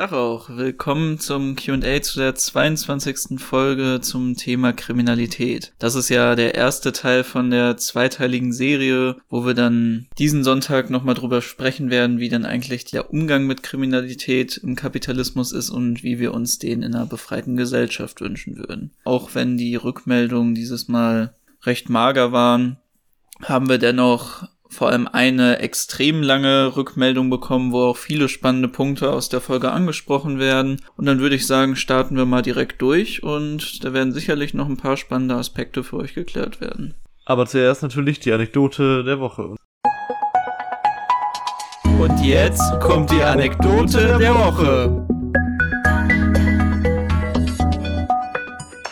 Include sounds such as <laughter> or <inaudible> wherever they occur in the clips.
Tag auch. Willkommen zum QA zu der 22. Folge zum Thema Kriminalität. Das ist ja der erste Teil von der zweiteiligen Serie, wo wir dann diesen Sonntag nochmal drüber sprechen werden, wie denn eigentlich der Umgang mit Kriminalität im Kapitalismus ist und wie wir uns den in einer befreiten Gesellschaft wünschen würden. Auch wenn die Rückmeldungen dieses Mal recht mager waren, haben wir dennoch vor allem eine extrem lange Rückmeldung bekommen, wo auch viele spannende Punkte aus der Folge angesprochen werden. Und dann würde ich sagen, starten wir mal direkt durch und da werden sicherlich noch ein paar spannende Aspekte für euch geklärt werden. Aber zuerst natürlich die Anekdote der Woche. Und jetzt kommt die Anekdote der Woche.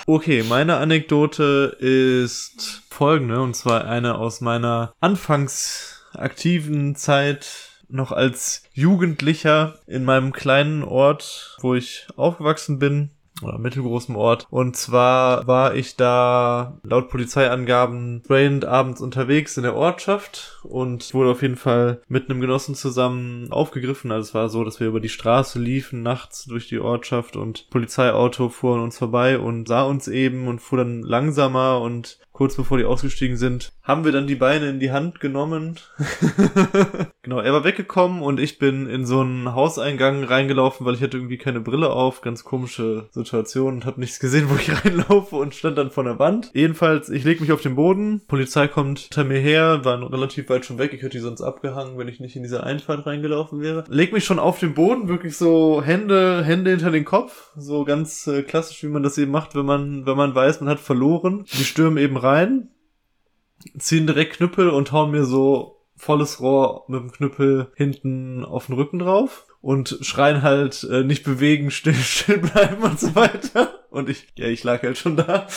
Okay, meine Anekdote ist folgende, und zwar eine aus meiner anfangs aktiven Zeit noch als Jugendlicher in meinem kleinen Ort, wo ich aufgewachsen bin oder mittelgroßem Ort. Und zwar war ich da laut Polizeiangaben sprayend abends unterwegs in der Ortschaft und wurde auf jeden Fall mit einem Genossen zusammen aufgegriffen. Also es war so, dass wir über die Straße liefen, nachts durch die Ortschaft und Polizeiauto fuhr an uns vorbei und sah uns eben und fuhr dann langsamer und kurz bevor die ausgestiegen sind, haben wir dann die Beine in die Hand genommen. <laughs> genau, er war weggekommen und ich bin in so einen Hauseingang reingelaufen, weil ich hatte irgendwie keine Brille auf. Ganz komische Situation und habe nichts gesehen, wo ich <laughs> reinlaufe und stand dann vor der Wand. Jedenfalls, ich leg mich auf den Boden. Polizei kommt hinter mir her, waren relativ weit schon weg. Ich hätte die sonst abgehangen, wenn ich nicht in diese Einfahrt reingelaufen wäre. Leg mich schon auf den Boden, wirklich so Hände, Hände hinter den Kopf. So ganz äh, klassisch, wie man das eben macht, wenn man, wenn man weiß, man hat verloren. Die stürmen eben rein rein, ziehen direkt Knüppel und hauen mir so volles Rohr mit dem Knüppel hinten auf den Rücken drauf und schreien halt äh, nicht bewegen, still, <laughs> still bleiben und so weiter. Und ich, ja, ich lag halt schon da.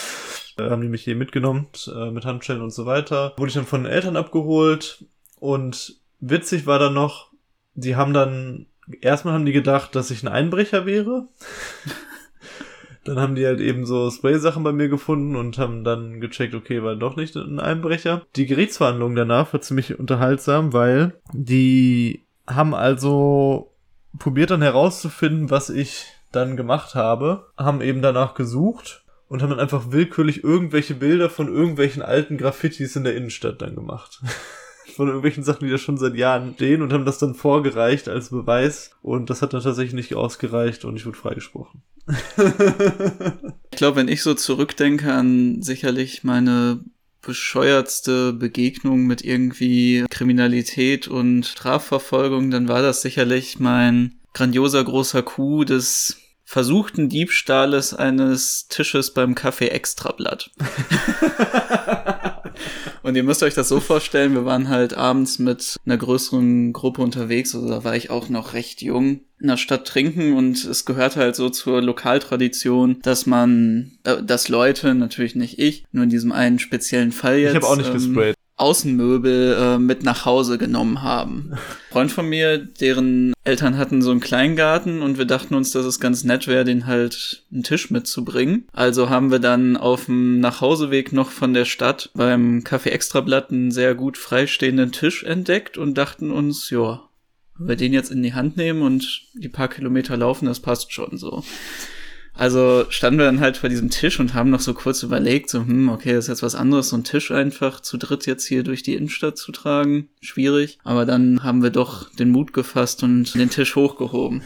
Äh, haben die mich hier mitgenommen äh, mit Handschellen und so weiter. Wurde ich dann von den Eltern abgeholt und witzig war dann noch, die haben dann, erstmal haben die gedacht, dass ich ein Einbrecher wäre. Dann haben die halt eben so Spray-Sachen bei mir gefunden und haben dann gecheckt, okay, war doch nicht ein Einbrecher. Die Gerichtsverhandlung danach war ziemlich unterhaltsam, weil die haben also probiert dann herauszufinden, was ich dann gemacht habe, haben eben danach gesucht und haben dann einfach willkürlich irgendwelche Bilder von irgendwelchen alten Graffitis in der Innenstadt dann gemacht. <laughs> von irgendwelchen Sachen, die da schon seit Jahren stehen und haben das dann vorgereicht als Beweis und das hat dann tatsächlich nicht ausgereicht und ich wurde freigesprochen. <laughs> ich glaube, wenn ich so zurückdenke an sicherlich meine bescheuertste Begegnung mit irgendwie Kriminalität und Strafverfolgung, dann war das sicherlich mein grandioser großer Coup des versuchten Diebstahles eines Tisches beim Café Extrablatt. <laughs> Und ihr müsst euch das so vorstellen, wir waren halt abends mit einer größeren Gruppe unterwegs, also da war ich auch noch recht jung, in der Stadt trinken und es gehört halt so zur Lokaltradition, dass man, äh, dass Leute, natürlich nicht ich, nur in diesem einen speziellen Fall jetzt. Ich habe auch nicht ähm, gesprayt. Außenmöbel äh, mit nach Hause genommen haben. Ein <laughs> Freund von mir, deren Eltern hatten so einen Kleingarten und wir dachten uns, dass es ganz nett wäre, den halt einen Tisch mitzubringen. Also haben wir dann auf dem Nachhauseweg noch von der Stadt beim Café Extrablatt einen sehr gut freistehenden Tisch entdeckt und dachten uns, ja, wenn wir den jetzt in die Hand nehmen und die paar Kilometer laufen, das passt schon so. Also standen wir dann halt vor diesem Tisch und haben noch so kurz überlegt, so, hm, okay, das ist jetzt was anderes, so einen Tisch einfach zu dritt jetzt hier durch die Innenstadt zu tragen. Schwierig. Aber dann haben wir doch den Mut gefasst und den Tisch hochgehoben.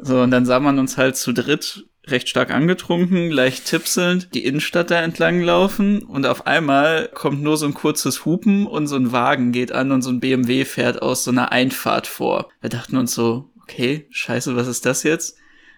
So, und dann sah man uns halt zu dritt recht stark angetrunken, leicht tipselnd, die Innenstadt da entlang laufen und auf einmal kommt nur so ein kurzes Hupen und so ein Wagen geht an und so ein BMW fährt aus so einer Einfahrt vor. Wir dachten uns so, okay, scheiße, was ist das jetzt?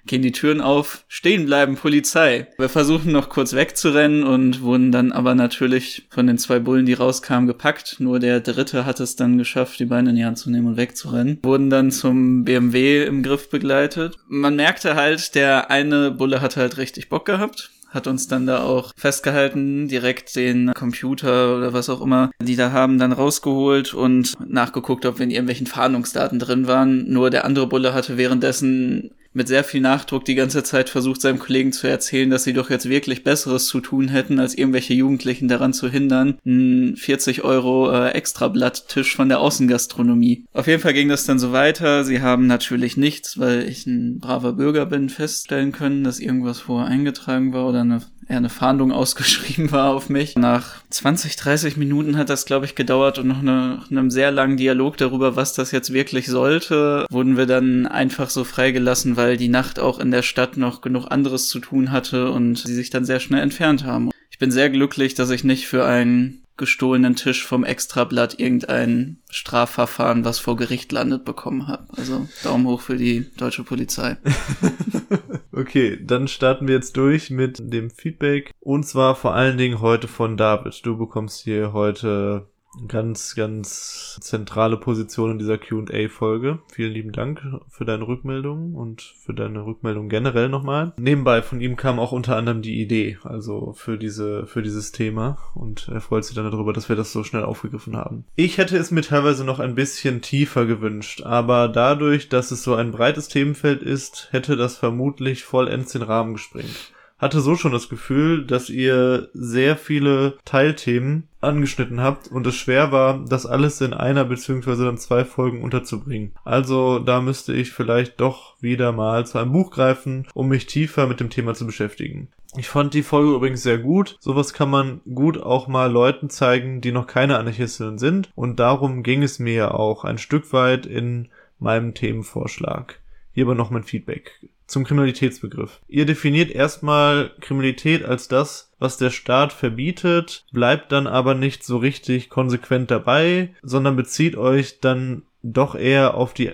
Gehen die Türen auf, stehen bleiben, Polizei. Wir versuchen noch kurz wegzurennen und wurden dann aber natürlich von den zwei Bullen, die rauskamen, gepackt. Nur der dritte hat es dann geschafft, die Beine in die Hand zu nehmen und wegzurennen. Wurden dann zum BMW im Griff begleitet. Man merkte halt, der eine Bulle hat halt richtig Bock gehabt hat uns dann da auch festgehalten, direkt den Computer oder was auch immer, die da haben, dann rausgeholt und nachgeguckt, ob wir in irgendwelchen Fahndungsdaten drin waren. Nur der andere Bulle hatte währenddessen mit sehr viel Nachdruck die ganze Zeit versucht, seinem Kollegen zu erzählen, dass sie doch jetzt wirklich Besseres zu tun hätten, als irgendwelche Jugendlichen daran zu hindern, einen 40 Euro äh, Extrablatttisch von der Außengastronomie. Auf jeden Fall ging das dann so weiter. Sie haben natürlich nichts, weil ich ein braver Bürger bin, feststellen können, dass irgendwas vorher eingetragen war oder eine eher eine Fahndung <laughs> ausgeschrieben war auf mich. Nach 20, 30 Minuten hat das, glaube ich, gedauert und noch eine, einem sehr langen Dialog darüber, was das jetzt wirklich sollte, wurden wir dann einfach so freigelassen, weil die Nacht auch in der Stadt noch genug anderes zu tun hatte und sie sich dann sehr schnell entfernt haben. Ich bin sehr glücklich, dass ich nicht für einen gestohlenen Tisch vom Extrablatt irgendein Strafverfahren, was vor Gericht landet, bekommen habe. Also Daumen hoch für die deutsche Polizei. <laughs> okay, dann starten wir jetzt durch mit dem Feedback. Und zwar vor allen Dingen heute von David. Du bekommst hier heute ganz, ganz zentrale Position in dieser QA-Folge. Vielen lieben Dank für deine Rückmeldung und für deine Rückmeldung generell nochmal. Nebenbei von ihm kam auch unter anderem die Idee, also für diese, für dieses Thema und er freut sich dann darüber, dass wir das so schnell aufgegriffen haben. Ich hätte es mir teilweise noch ein bisschen tiefer gewünscht, aber dadurch, dass es so ein breites Themenfeld ist, hätte das vermutlich vollends den Rahmen gesprengt hatte so schon das Gefühl, dass ihr sehr viele Teilthemen angeschnitten habt und es schwer war, das alles in einer beziehungsweise dann zwei Folgen unterzubringen. Also da müsste ich vielleicht doch wieder mal zu einem Buch greifen, um mich tiefer mit dem Thema zu beschäftigen. Ich fand die Folge übrigens sehr gut. Sowas kann man gut auch mal Leuten zeigen, die noch keine Anarchistinnen sind. Und darum ging es mir auch ein Stück weit in meinem Themenvorschlag. Hier aber noch mein Feedback zum Kriminalitätsbegriff. Ihr definiert erstmal Kriminalität als das, was der Staat verbietet, bleibt dann aber nicht so richtig konsequent dabei, sondern bezieht euch dann doch eher auf die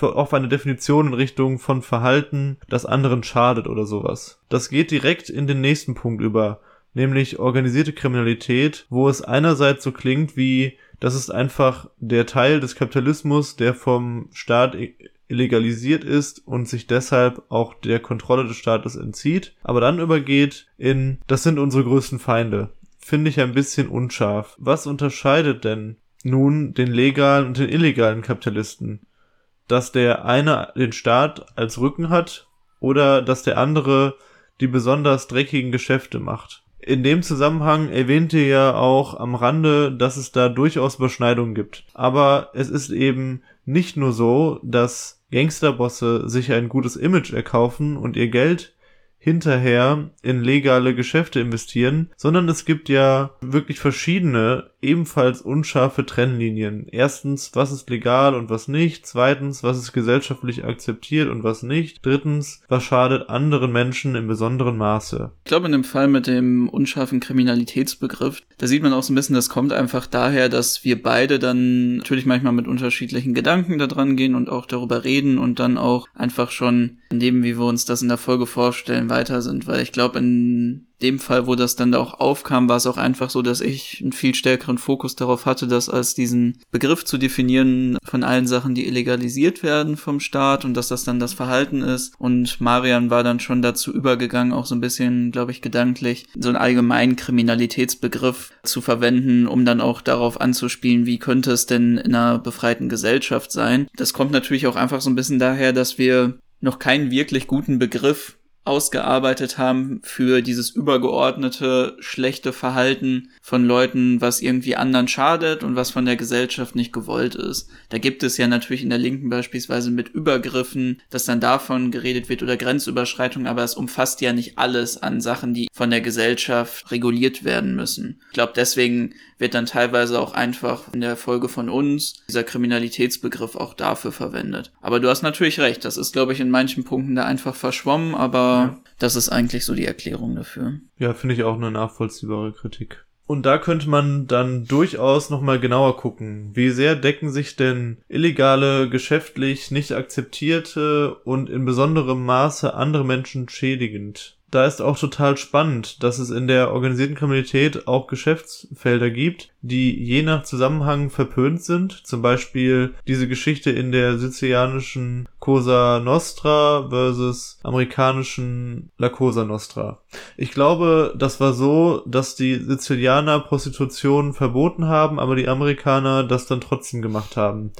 auf eine Definition in Richtung von Verhalten, das anderen schadet oder sowas. Das geht direkt in den nächsten Punkt über, nämlich organisierte Kriminalität, wo es einerseits so klingt wie das ist einfach der Teil des Kapitalismus, der vom Staat illegalisiert ist und sich deshalb auch der Kontrolle des Staates entzieht, aber dann übergeht in, das sind unsere größten Feinde. Finde ich ein bisschen unscharf. Was unterscheidet denn nun den legalen und den illegalen Kapitalisten? Dass der eine den Staat als Rücken hat oder dass der andere die besonders dreckigen Geschäfte macht? In dem Zusammenhang erwähnt ihr ja auch am Rande, dass es da durchaus Überschneidungen gibt. Aber es ist eben nicht nur so, dass Gangsterbosse sich ein gutes Image erkaufen und ihr Geld hinterher in legale Geschäfte investieren, sondern es gibt ja wirklich verschiedene, ebenfalls unscharfe Trennlinien. Erstens, was ist legal und was nicht. Zweitens, was ist gesellschaftlich akzeptiert und was nicht. Drittens, was schadet anderen Menschen im besonderen Maße. Ich glaube, in dem Fall mit dem unscharfen Kriminalitätsbegriff, da sieht man auch so ein bisschen, das kommt einfach daher, dass wir beide dann natürlich manchmal mit unterschiedlichen Gedanken da dran gehen und auch darüber reden und dann auch einfach schon, indem wie wir uns das in der Folge vorstellen, weiter sind, weil ich glaube, in dem Fall, wo das dann da auch aufkam, war es auch einfach so, dass ich einen viel stärkeren Fokus darauf hatte, das als diesen Begriff zu definieren von allen Sachen, die illegalisiert werden vom Staat und dass das dann das Verhalten ist. Und Marian war dann schon dazu übergegangen, auch so ein bisschen, glaube ich, gedanklich so einen allgemeinen Kriminalitätsbegriff zu verwenden, um dann auch darauf anzuspielen, wie könnte es denn in einer befreiten Gesellschaft sein. Das kommt natürlich auch einfach so ein bisschen daher, dass wir noch keinen wirklich guten Begriff ausgearbeitet haben für dieses übergeordnete schlechte Verhalten von Leuten, was irgendwie anderen schadet und was von der Gesellschaft nicht gewollt ist. Da gibt es ja natürlich in der Linken beispielsweise mit Übergriffen, dass dann davon geredet wird oder Grenzüberschreitung, aber es umfasst ja nicht alles an Sachen, die von der Gesellschaft reguliert werden müssen. Ich glaube, deswegen wird dann teilweise auch einfach in der Folge von uns dieser Kriminalitätsbegriff auch dafür verwendet. Aber du hast natürlich recht, das ist, glaube ich, in manchen Punkten da einfach verschwommen, aber ja. das ist eigentlich so die Erklärung dafür. Ja, finde ich auch eine nachvollziehbare Kritik. Und da könnte man dann durchaus nochmal genauer gucken. Wie sehr decken sich denn illegale, geschäftlich nicht akzeptierte und in besonderem Maße andere Menschen schädigend da ist auch total spannend, dass es in der organisierten Kriminalität auch Geschäftsfelder gibt, die je nach Zusammenhang verpönt sind. Zum Beispiel diese Geschichte in der sizilianischen Cosa Nostra versus amerikanischen La Cosa Nostra. Ich glaube, das war so, dass die Sizilianer Prostitution verboten haben, aber die Amerikaner das dann trotzdem gemacht haben.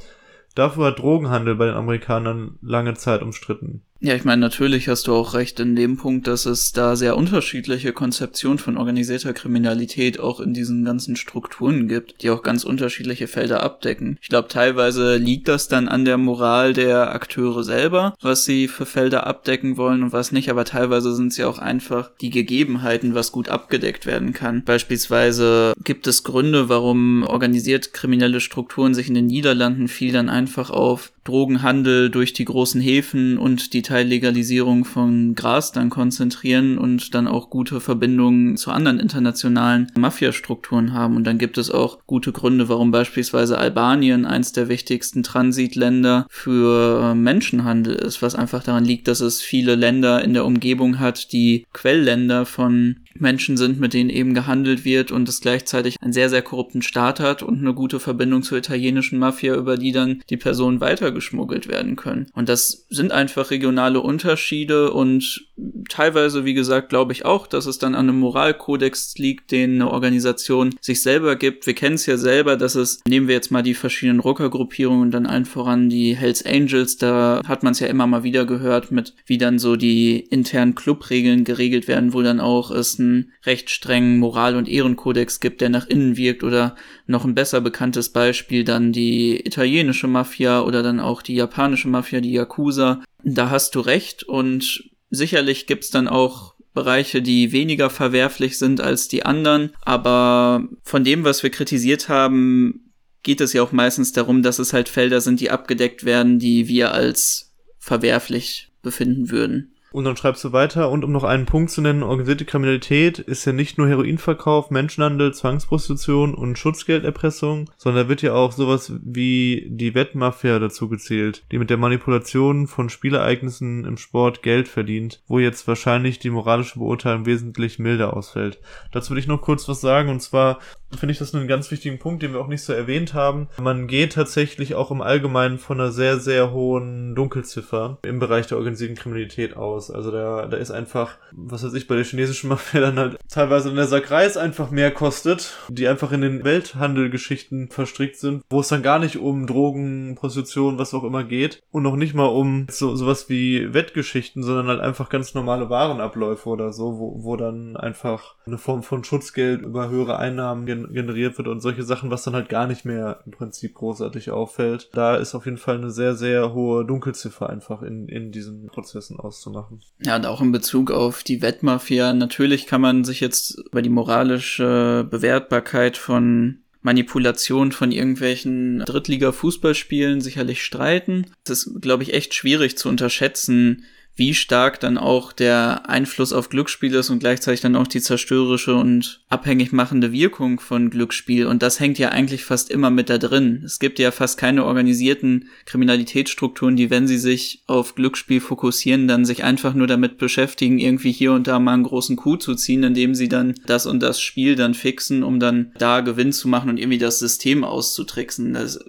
Dafür hat Drogenhandel bei den Amerikanern lange Zeit umstritten. Ja, ich meine, natürlich hast du auch recht in dem Punkt, dass es da sehr unterschiedliche Konzeptionen von organisierter Kriminalität auch in diesen ganzen Strukturen gibt, die auch ganz unterschiedliche Felder abdecken. Ich glaube, teilweise liegt das dann an der Moral der Akteure selber, was sie für Felder abdecken wollen und was nicht, aber teilweise sind es ja auch einfach die Gegebenheiten, was gut abgedeckt werden kann. Beispielsweise gibt es Gründe, warum organisiert kriminelle Strukturen sich in den Niederlanden viel dann einfach auf Drogenhandel durch die großen Häfen und die Teillegalisierung von Gras dann konzentrieren und dann auch gute Verbindungen zu anderen internationalen Mafiastrukturen haben. Und dann gibt es auch gute Gründe, warum beispielsweise Albanien eins der wichtigsten Transitländer für Menschenhandel ist, was einfach daran liegt, dass es viele Länder in der Umgebung hat, die Quellländer von Menschen sind, mit denen eben gehandelt wird und es gleichzeitig einen sehr, sehr korrupten Staat hat und eine gute Verbindung zur italienischen Mafia, über die dann die Personen weitergeschmuggelt werden können. Und das sind einfach regionale Unterschiede und teilweise, wie gesagt, glaube ich auch, dass es dann an einem Moralkodex liegt, den eine Organisation sich selber gibt. Wir kennen es ja selber, dass es, nehmen wir jetzt mal die verschiedenen Rockergruppierungen dann allen voran die Hells Angels, da hat man es ja immer mal wieder gehört mit, wie dann so die internen Clubregeln geregelt werden, wo dann auch es einen recht strengen Moral- und Ehrenkodex gibt, der nach innen wirkt oder noch ein besser bekanntes Beispiel dann die italienische Mafia oder dann auch die japanische Mafia, die Yakuza. Da hast du recht und sicherlich gibt's dann auch Bereiche, die weniger verwerflich sind als die anderen, aber von dem, was wir kritisiert haben, geht es ja auch meistens darum, dass es halt Felder sind, die abgedeckt werden, die wir als verwerflich befinden würden. Und dann schreibst du weiter, und um noch einen Punkt zu nennen, organisierte Kriminalität ist ja nicht nur Heroinverkauf, Menschenhandel, Zwangsprostitution und Schutzgelderpressung, sondern da wird ja auch sowas wie die Wettmafia dazu gezählt, die mit der Manipulation von Spielereignissen im Sport Geld verdient, wo jetzt wahrscheinlich die moralische Beurteilung wesentlich milder ausfällt. Dazu will ich noch kurz was sagen, und zwar finde ich das einen ganz wichtigen Punkt, den wir auch nicht so erwähnt haben. Man geht tatsächlich auch im Allgemeinen von einer sehr, sehr hohen Dunkelziffer im Bereich der organisierten Kriminalität aus. Also da, da ist einfach, was weiß ich, bei der chinesischen Mafia dann halt teilweise in der Sakreis einfach mehr kostet, die einfach in den Welthandelgeschichten verstrickt sind, wo es dann gar nicht um Drogen, Prostitution, was auch immer geht und noch nicht mal um so, sowas wie Wettgeschichten, sondern halt einfach ganz normale Warenabläufe oder so, wo, wo dann einfach eine Form von Schutzgeld über höhere Einnahmen generiert wird und solche Sachen, was dann halt gar nicht mehr im Prinzip großartig auffällt. Da ist auf jeden Fall eine sehr, sehr hohe Dunkelziffer einfach in, in diesen Prozessen auszumachen. Ja, und auch in Bezug auf die Wettmafia. Natürlich kann man sich jetzt über die moralische Bewertbarkeit von Manipulation von irgendwelchen Drittliga-Fußballspielen sicherlich streiten. Das ist, glaube ich, echt schwierig zu unterschätzen, wie stark dann auch der Einfluss auf Glücksspiel ist und gleichzeitig dann auch die zerstörerische und abhängig machende Wirkung von Glücksspiel. Und das hängt ja eigentlich fast immer mit da drin. Es gibt ja fast keine organisierten Kriminalitätsstrukturen, die, wenn sie sich auf Glücksspiel fokussieren, dann sich einfach nur damit beschäftigen, irgendwie hier und da mal einen großen Coup zu ziehen, indem sie dann das und das Spiel dann fixen, um dann da Gewinn zu machen und irgendwie das System auszutricksen. Das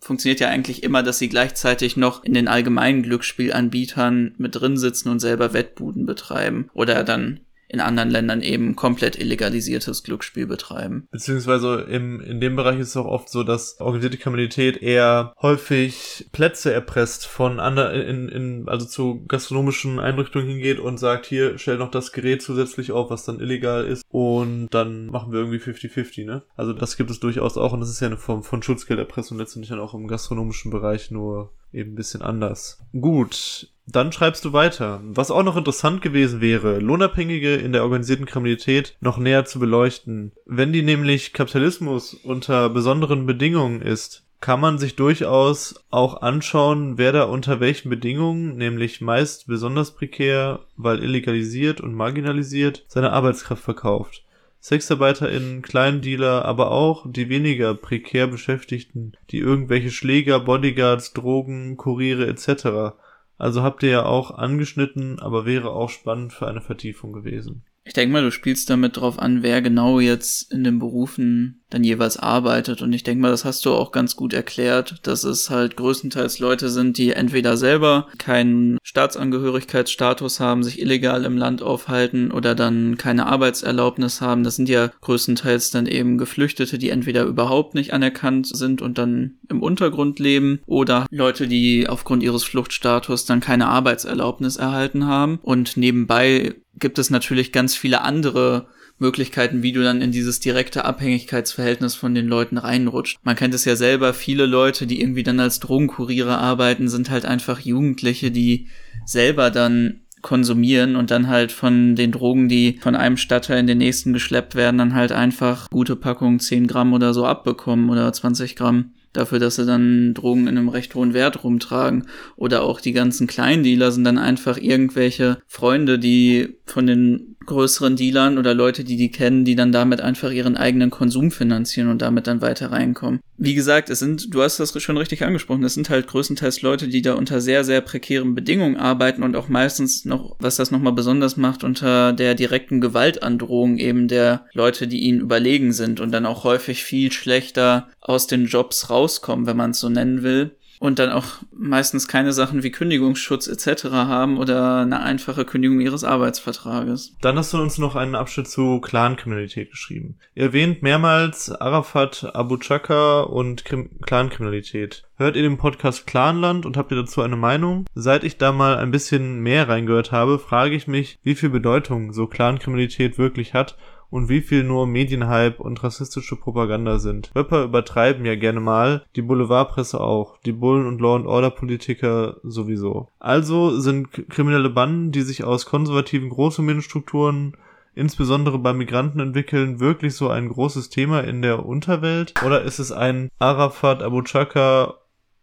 funktioniert ja eigentlich immer, dass sie gleichzeitig noch in den allgemeinen Glücksspielanbietern mit drin sitzen und selber Wettbuden betreiben oder dann in anderen Ländern eben komplett illegalisiertes Glücksspiel betreiben. Beziehungsweise im, in dem Bereich ist es auch oft so, dass organisierte Kriminalität eher häufig Plätze erpresst von anderen, in, in, also zu gastronomischen Einrichtungen hingeht und sagt, hier, stell noch das Gerät zusätzlich auf, was dann illegal ist und dann machen wir irgendwie 50-50, ne? Also das gibt es durchaus auch und das ist ja eine Form von Schutzgelderpressung letztendlich dann auch im gastronomischen Bereich nur eben ein bisschen anders. Gut, dann schreibst du weiter. Was auch noch interessant gewesen wäre, Lohnabhängige in der organisierten Kriminalität noch näher zu beleuchten. Wenn die nämlich Kapitalismus unter besonderen Bedingungen ist, kann man sich durchaus auch anschauen, wer da unter welchen Bedingungen, nämlich meist besonders prekär, weil illegalisiert und marginalisiert, seine Arbeitskraft verkauft. SexarbeiterInnen, Kleindealer, aber auch die weniger prekär Beschäftigten, die irgendwelche Schläger, Bodyguards, Drogen, Kuriere etc. Also habt ihr ja auch angeschnitten, aber wäre auch spannend für eine Vertiefung gewesen. Ich denke mal, du spielst damit drauf an, wer genau jetzt in den Berufen dann jeweils arbeitet. Und ich denke mal, das hast du auch ganz gut erklärt, dass es halt größtenteils Leute sind, die entweder selber keinen Staatsangehörigkeitsstatus haben, sich illegal im Land aufhalten oder dann keine Arbeitserlaubnis haben. Das sind ja größtenteils dann eben Geflüchtete, die entweder überhaupt nicht anerkannt sind und dann im Untergrund leben oder Leute, die aufgrund ihres Fluchtstatus dann keine Arbeitserlaubnis erhalten haben. Und nebenbei gibt es natürlich ganz viele andere Möglichkeiten, wie du dann in dieses direkte Abhängigkeitsverhältnis von den Leuten reinrutscht. Man kennt es ja selber, viele Leute, die irgendwie dann als Drogenkuriere arbeiten, sind halt einfach Jugendliche, die selber dann konsumieren und dann halt von den Drogen, die von einem Stadtteil in den nächsten geschleppt werden, dann halt einfach gute Packungen 10 Gramm oder so abbekommen oder 20 Gramm dafür, dass sie dann Drogen in einem recht hohen Wert rumtragen. Oder auch die ganzen Kleindealer sind dann einfach irgendwelche Freunde, die von den größeren Dealern oder Leute, die die kennen, die dann damit einfach ihren eigenen Konsum finanzieren und damit dann weiter reinkommen. Wie gesagt, es sind, du hast das schon richtig angesprochen, es sind halt größtenteils Leute, die da unter sehr, sehr prekären Bedingungen arbeiten und auch meistens noch, was das nochmal besonders macht, unter der direkten Gewaltandrohung eben der Leute, die ihnen überlegen sind und dann auch häufig viel schlechter aus den Jobs rauskommen, wenn man es so nennen will und dann auch meistens keine Sachen wie Kündigungsschutz etc. haben oder eine einfache Kündigung ihres Arbeitsvertrages. Dann hast du uns noch einen Abschnitt zu Clankriminalität geschrieben. Ihr erwähnt mehrmals Arafat, Abu Chaka und Clankriminalität. Hört ihr den Podcast Clanland und habt ihr dazu eine Meinung? Seit ich da mal ein bisschen mehr reingehört habe, frage ich mich, wie viel Bedeutung so Clankriminalität wirklich hat und wie viel nur Medienhype und rassistische Propaganda sind. Rapper übertreiben ja gerne mal, die Boulevardpresse auch, die Bullen- und Law-and-Order-Politiker sowieso. Also sind kriminelle Banden, die sich aus konservativen Großfamilienstrukturen insbesondere bei Migranten entwickeln, wirklich so ein großes Thema in der Unterwelt? Oder ist es ein Arafat Abu Chaka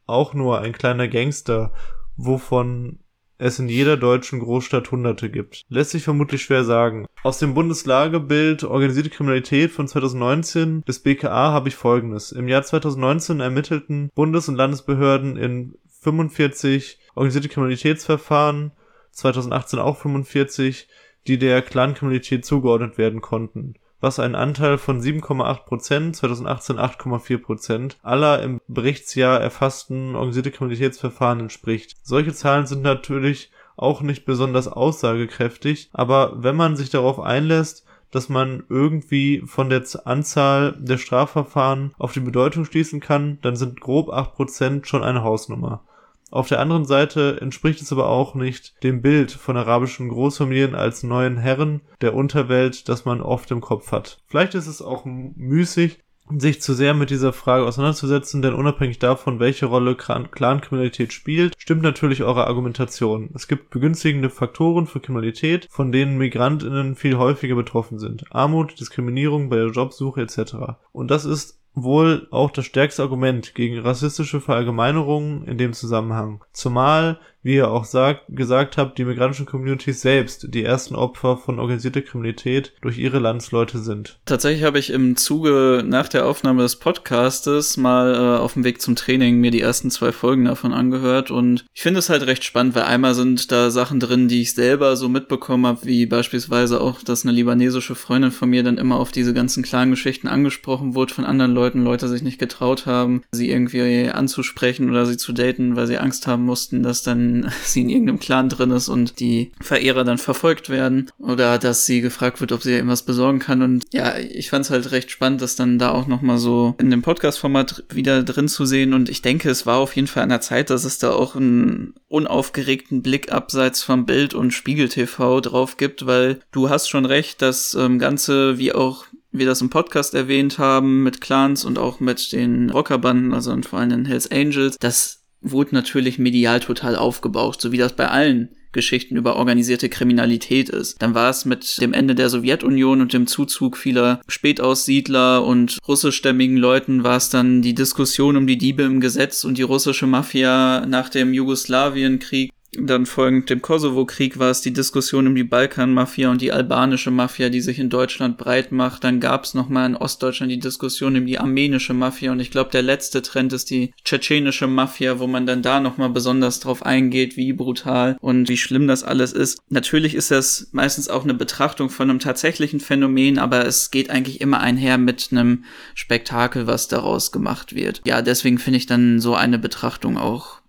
auch nur ein kleiner Gangster, wovon es in jeder deutschen Großstadt Hunderte gibt. Lässt sich vermutlich schwer sagen. Aus dem Bundeslagebild Organisierte Kriminalität von 2019 des BKA habe ich folgendes. Im Jahr 2019 ermittelten Bundes- und Landesbehörden in 45 organisierte Kriminalitätsverfahren, 2018 auch 45, die der Clankriminalität zugeordnet werden konnten was ein Anteil von 7,8 Prozent, 2018 8,4 Prozent aller im Berichtsjahr erfassten organisierte Kriminalitätsverfahren entspricht. Solche Zahlen sind natürlich auch nicht besonders aussagekräftig, aber wenn man sich darauf einlässt, dass man irgendwie von der Anzahl der Strafverfahren auf die Bedeutung schließen kann, dann sind grob 8% schon eine Hausnummer. Auf der anderen Seite entspricht es aber auch nicht dem Bild von arabischen Großfamilien als neuen Herren der Unterwelt, das man oft im Kopf hat. Vielleicht ist es auch müßig, sich zu sehr mit dieser Frage auseinanderzusetzen, denn unabhängig davon, welche Rolle Clankriminalität spielt, stimmt natürlich eure Argumentation. Es gibt begünstigende Faktoren für Kriminalität, von denen Migrantinnen viel häufiger betroffen sind. Armut, Diskriminierung bei der Jobsuche etc. Und das ist wohl auch das stärkste Argument gegen rassistische Verallgemeinerungen in dem Zusammenhang. Zumal wie ihr auch sagt, gesagt habt, die migrantischen Communities selbst die ersten Opfer von organisierter Kriminalität durch ihre Landsleute sind. Tatsächlich habe ich im Zuge nach der Aufnahme des Podcastes mal äh, auf dem Weg zum Training mir die ersten zwei Folgen davon angehört und ich finde es halt recht spannend, weil einmal sind da Sachen drin, die ich selber so mitbekommen habe, wie beispielsweise auch, dass eine libanesische Freundin von mir dann immer auf diese ganzen klaren Geschichten angesprochen wurde von anderen Leuten, Leute sich nicht getraut haben, sie irgendwie anzusprechen oder sie zu daten, weil sie Angst haben mussten, dass dann <laughs> sie in irgendeinem Clan drin ist und die Verehrer dann verfolgt werden oder dass sie gefragt wird, ob sie irgendwas besorgen kann. Und ja, ich fand es halt recht spannend, das dann da auch nochmal so in dem Podcast-Format wieder drin zu sehen. Und ich denke, es war auf jeden Fall an der Zeit, dass es da auch einen unaufgeregten Blick abseits vom Bild und Spiegel TV drauf gibt, weil du hast schon recht, das ähm, Ganze wie auch wir das im Podcast erwähnt haben, mit Clans und auch mit den Rockerbanden, also vor allem den Hells Angels, das wurde natürlich medial total aufgebaut, so wie das bei allen Geschichten über organisierte Kriminalität ist. Dann war es mit dem Ende der Sowjetunion und dem Zuzug vieler Spätaussiedler und russischstämmigen Leuten war es dann die Diskussion um die Diebe im Gesetz und die russische Mafia nach dem Jugoslawienkrieg Dann folgend dem Kosovo-Krieg war es die Diskussion um die Balkan-Mafia und die albanische Mafia, die sich in Deutschland breit macht. Dann gab es nochmal in Ostdeutschland die Diskussion um die armenische Mafia und ich glaube, der letzte Trend ist die tschetschenische Mafia, wo man dann da nochmal besonders drauf eingeht, wie brutal und wie schlimm das alles ist. Natürlich ist das meistens auch eine Betrachtung von einem tatsächlichen Phänomen, aber es geht eigentlich immer einher mit einem Spektakel, was daraus gemacht wird. Ja, deswegen finde ich dann so eine Betrachtung auch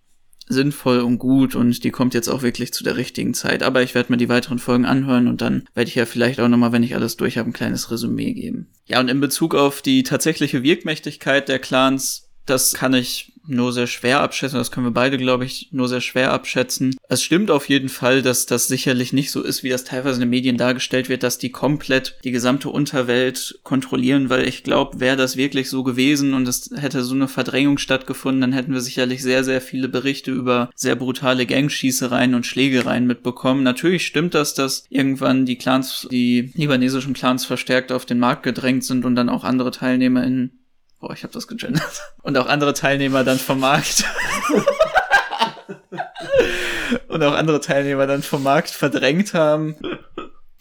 sinnvoll und gut und die kommt jetzt auch wirklich zu der richtigen Zeit. Aber ich werde mir die weiteren Folgen anhören und dann werde ich ja vielleicht auch nochmal, wenn ich alles durch habe, ein kleines Resümee geben. Ja, und in Bezug auf die tatsächliche Wirkmächtigkeit der Clans, das kann ich nur sehr schwer abschätzen. Das können wir beide, glaube ich, nur sehr schwer abschätzen. Es stimmt auf jeden Fall, dass das sicherlich nicht so ist, wie das teilweise in den Medien dargestellt wird, dass die komplett die gesamte Unterwelt kontrollieren, weil ich glaube, wäre das wirklich so gewesen und es hätte so eine Verdrängung stattgefunden, dann hätten wir sicherlich sehr, sehr viele Berichte über sehr brutale Gangschießereien und Schlägereien mitbekommen. Natürlich stimmt das, dass irgendwann die Clans, die libanesischen Clans verstärkt auf den Markt gedrängt sind und dann auch andere Teilnehmer in Boah, ich habe das gegendert. Und auch andere Teilnehmer dann vom Markt. <laughs> und auch andere Teilnehmer dann vom Markt verdrängt haben.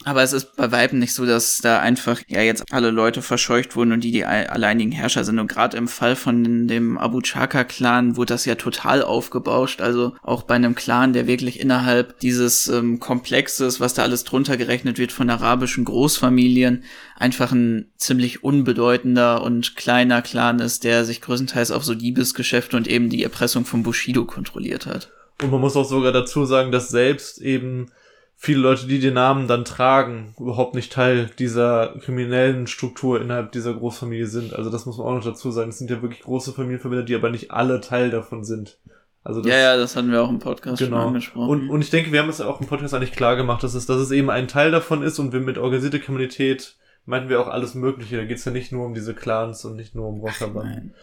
Aber es ist bei Weiben nicht so, dass da einfach ja jetzt alle Leute verscheucht wurden und die die alleinigen Herrscher sind. Und gerade im Fall von dem Abu Chaka-Clan wurde das ja total aufgebauscht. Also auch bei einem Clan, der wirklich innerhalb dieses ähm, Komplexes, was da alles drunter gerechnet wird von arabischen Großfamilien, einfach ein ziemlich unbedeutender und kleiner Clan ist, der sich größtenteils auf so Diebesgeschäfte und eben die Erpressung von Bushido kontrolliert hat. Und man muss auch sogar dazu sagen, dass selbst eben viele Leute, die den Namen dann tragen, überhaupt nicht Teil dieser kriminellen Struktur innerhalb dieser Großfamilie sind. Also das muss man auch noch dazu sagen. Es sind ja wirklich große Familienverbände, die aber nicht alle Teil davon sind. Also das, ja, ja, das hatten wir auch im Podcast genau. schon angesprochen. Und, und ich denke, wir haben es auch im Podcast eigentlich klar gemacht, dass es, dass es eben ein Teil davon ist und wir mit organisierter Kriminalität meinten wir auch alles Mögliche. Da geht's ja nicht nur um diese Clans und nicht nur um Rockerbanden.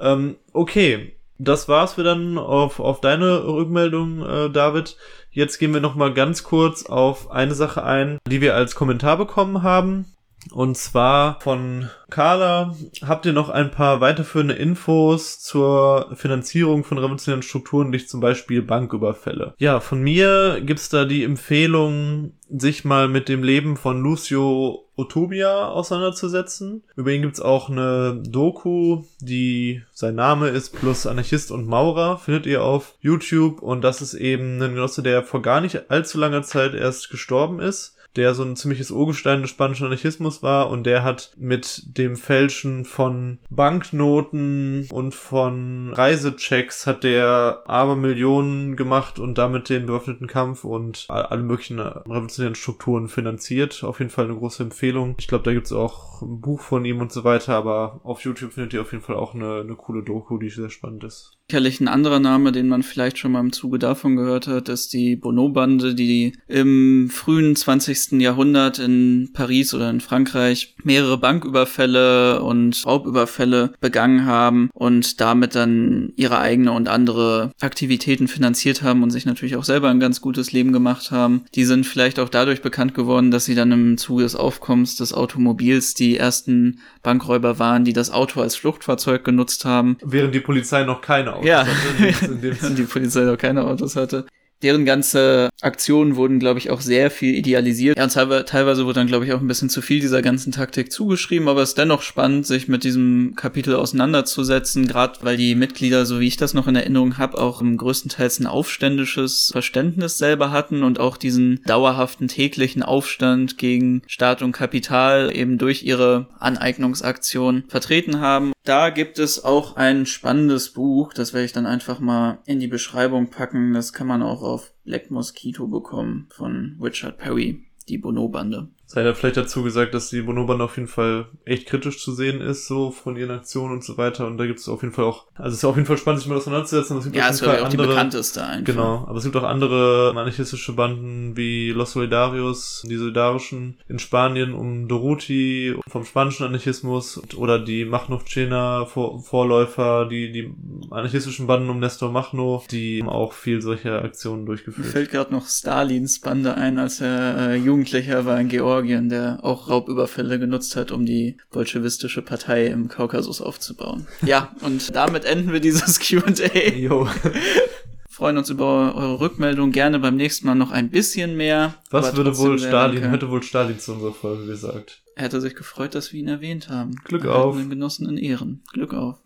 Ähm, okay, das war's für dann auf, auf deine Rückmeldung, äh, David. Jetzt gehen wir noch mal ganz kurz auf eine Sache ein, die wir als Kommentar bekommen haben. Und zwar von Carla. Habt ihr noch ein paar weiterführende Infos zur Finanzierung von revolutionären Strukturen, durch zum Beispiel Banküberfälle? Ja, von mir gibt's da die Empfehlung, sich mal mit dem Leben von Lucio Otobia auseinanderzusetzen. Über ihn gibt's auch eine Doku, die sein Name ist plus Anarchist und Maurer, findet ihr auf YouTube und das ist eben ein Genosse, der vor gar nicht allzu langer Zeit erst gestorben ist der so ein ziemliches Urgestein des spanischen Anarchismus war und der hat mit dem Fälschen von Banknoten und von Reisechecks hat der aber Millionen gemacht und damit den bewaffneten Kampf und alle möglichen revolutionären Strukturen finanziert. Auf jeden Fall eine große Empfehlung. Ich glaube, da gibt's auch ein Buch von ihm und so weiter, aber auf YouTube findet ihr auf jeden Fall auch eine, eine coole Doku, die sehr spannend ist. Sicherlich ein anderer Name, den man vielleicht schon mal im Zuge davon gehört hat, ist die Bono-Bande, die im frühen 20. Jahrhundert in Paris oder in Frankreich mehrere Banküberfälle und Raubüberfälle begangen haben und damit dann ihre eigene und andere Aktivitäten finanziert haben und sich natürlich auch selber ein ganz gutes Leben gemacht haben. Die sind vielleicht auch dadurch bekannt geworden, dass sie dann im Zuge des Aufkommens des Automobils die ersten Bankräuber waren, die das Auto als Fluchtfahrzeug genutzt haben. Während die Polizei noch keine Autos ja. hatte. <laughs> die Polizei noch keine Autos hatte. Deren ganze Aktionen wurden, glaube ich, auch sehr viel idealisiert. Ja, und teilweise wurde dann, glaube ich, auch ein bisschen zu viel dieser ganzen Taktik zugeschrieben, aber es ist dennoch spannend, sich mit diesem Kapitel auseinanderzusetzen, gerade weil die Mitglieder, so wie ich das noch in Erinnerung habe, auch größtenteils ein aufständisches Verständnis selber hatten und auch diesen dauerhaften täglichen Aufstand gegen Staat und Kapital eben durch ihre Aneignungsaktion vertreten haben. Da gibt es auch ein spannendes Buch, das werde ich dann einfach mal in die Beschreibung packen. Das kann man auch auf Black Mosquito bekommen von Richard Perry, die Bono-Bande. Sei da vielleicht dazu gesagt, dass die Bonoband auf jeden Fall echt kritisch zu sehen ist, so von ihren Aktionen und so weiter. Und da gibt es auf jeden Fall auch, also es ist auf jeden Fall spannend, sich mal auseinanderzusetzen. Es gibt ja, es ist auch andere, die bekannteste einfach. Genau, aber es gibt auch andere anarchistische Banden wie Los Solidarios, die Solidarischen in Spanien um Doruti vom spanischen Anarchismus oder die Machno-Chena Vorläufer, die, die anarchistischen Banden um Nestor Machno, die haben auch viel solcher Aktionen durchgeführt. Mir fällt gerade noch Stalins Bande ein, als er äh, Jugendlicher war in Georgien Georgien, der auch Raubüberfälle genutzt hat, um die bolschewistische Partei im Kaukasus aufzubauen. Ja, und damit enden wir dieses <laughs> Q&A. <laughs> freuen uns über eure Rückmeldung. Gerne beim nächsten Mal noch ein bisschen mehr. Was würde wohl Stalin, danke. hätte wohl Stalin zu unserer Folge gesagt? Er hätte sich gefreut, dass wir ihn erwähnt haben. Glück auf. Den Genossen in Ehren. Glück auf.